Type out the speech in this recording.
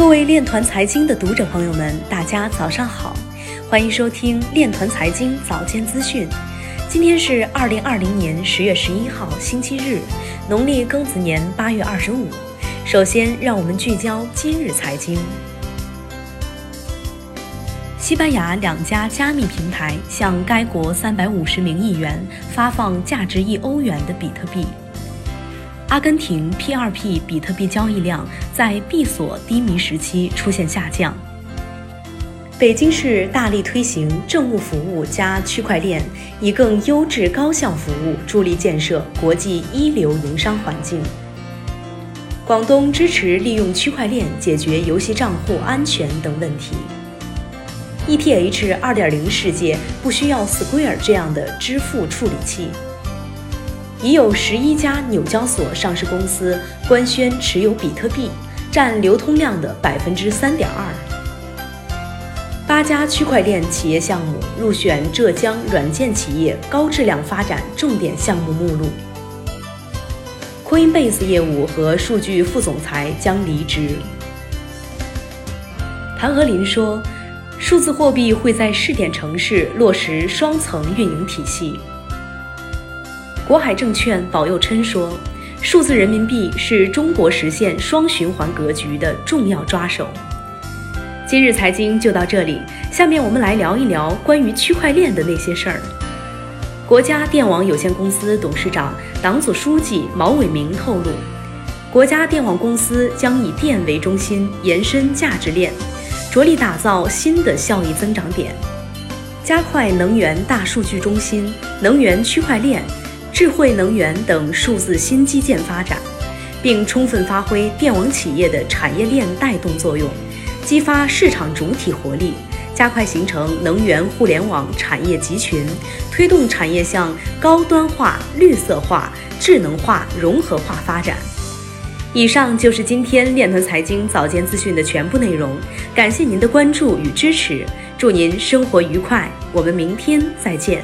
各位链团财经的读者朋友们，大家早上好，欢迎收听链团财经早间资讯。今天是二零二零年十月十一号，星期日，农历庚子年八月二十五。首先，让我们聚焦今日财经。西班牙两家加密平台向该国三百五十名议员发放价值一欧元的比特币。阿根廷 P2P 比特币交易量在闭锁低迷时期出现下降。北京市大力推行政务服务加区块链，以更优质高效服务助力建设国际一流营商环境。广东支持利用区块链解决游戏账户安全等问题。ETH 2.0世界不需要 Square 这样的支付处理器。已有十一家纽交所上市公司官宣持有比特币，占流通量的百分之三点二。八家区块链企业项目入选浙江软件企业高质量发展重点项目目录。Coinbase 业务和数据副总裁将离职。谭和林说，数字货币会在试点城市落实双层运营体系。国海证券保佑琛说：“数字人民币是中国实现双循环格局的重要抓手。”今日财经就到这里，下面我们来聊一聊关于区块链的那些事儿。国家电网有限公司董事长、党组书记毛伟明透露，国家电网公司将以电为中心，延伸价值链，着力打造新的效益增长点，加快能源大数据中心、能源区块链。智慧能源等数字新基建发展，并充分发挥电网企业的产业链带动作用，激发市场主体活力，加快形成能源互联网产业集群，推动产业向高端化、绿色化、智能化、融合化发展。以上就是今天链团财经早间资讯的全部内容，感谢您的关注与支持，祝您生活愉快，我们明天再见。